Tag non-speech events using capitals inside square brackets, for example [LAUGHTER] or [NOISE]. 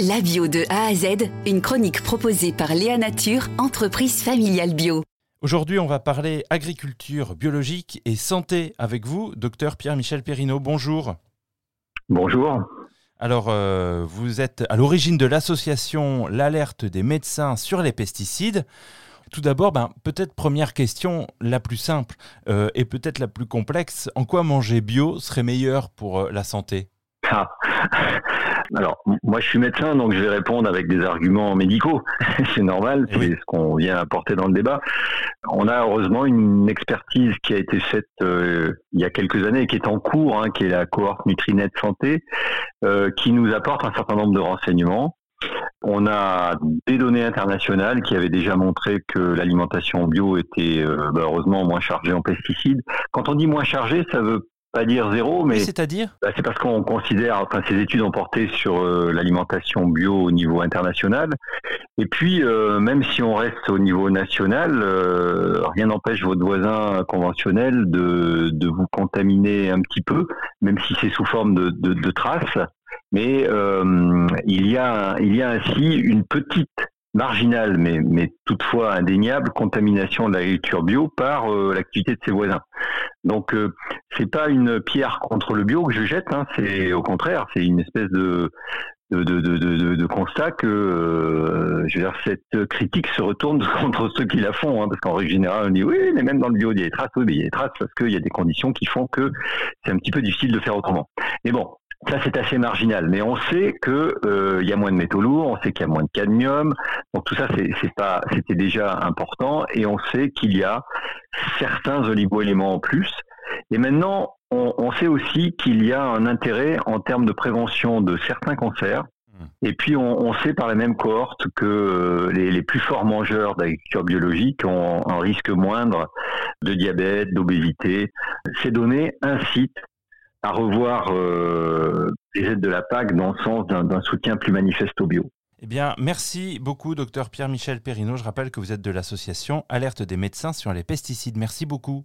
La bio de A à Z, une chronique proposée par Léa Nature, entreprise familiale bio. Aujourd'hui, on va parler agriculture biologique et santé avec vous, docteur Pierre-Michel Perrineau. Bonjour. Bonjour. Alors, euh, vous êtes à l'origine de l'association L'alerte des médecins sur les pesticides. Tout d'abord, ben, peut-être première question la plus simple euh, et peut-être la plus complexe. En quoi manger bio serait meilleur pour euh, la santé? Ah. [LAUGHS] Alors, moi, je suis médecin, donc je vais répondre avec des arguments médicaux. [LAUGHS] c'est normal, c'est ce qu'on vient apporter dans le débat. On a heureusement une expertise qui a été faite euh, il y a quelques années et qui est en cours, hein, qui est la cohorte Nutrinet Santé, euh, qui nous apporte un certain nombre de renseignements. On a des données internationales qui avaient déjà montré que l'alimentation bio était euh, bah, heureusement moins chargée en pesticides. Quand on dit moins chargée, ça veut pas dire zéro, mais c'est-à-dire bah, C'est parce qu'on considère, enfin, ces études ont porté sur euh, l'alimentation bio au niveau international, et puis euh, même si on reste au niveau national, euh, rien n'empêche votre voisin conventionnel de, de vous contaminer un petit peu, même si c'est sous forme de, de, de traces. Mais il y a il y a ainsi une petite marginale, mais, mais toutefois indéniable, contamination de l'agriculture bio par l'activité de ses voisins. Donc euh, c'est pas une pierre contre le bio que je jette, hein, c'est au contraire, c'est une espèce de de, de, constat que euh, je veux dire, cette critique se retourne [LAUGHS] contre ceux qui la font, hein, parce qu'en règle générale on dit oui, mais même dans le bio il y a des traces, oui, mais il y a des traces parce qu'il y a des conditions qui font que c'est un petit peu difficile de faire autrement. Mais bon, ça, c'est assez marginal, mais on sait que euh, y a moins de métaux lourds, on sait qu'il y a moins de cadmium, donc tout ça, c'était déjà important, et on sait qu'il y a certains oligoéléments en plus. Et maintenant, on, on sait aussi qu'il y a un intérêt en termes de prévention de certains cancers. Hmm. Et puis, on, on, sait par la même cohorte que euh, les, les plus forts mangeurs d'agriculture biologique ont un risque moindre de diabète, d'obésité. Ces données incitent à revoir euh, les aides de la PAC dans le sens d'un soutien plus manifeste au bio. Eh bien, merci beaucoup, docteur Pierre-Michel Perrineau. Je rappelle que vous êtes de l'association Alerte des médecins sur les pesticides. Merci beaucoup.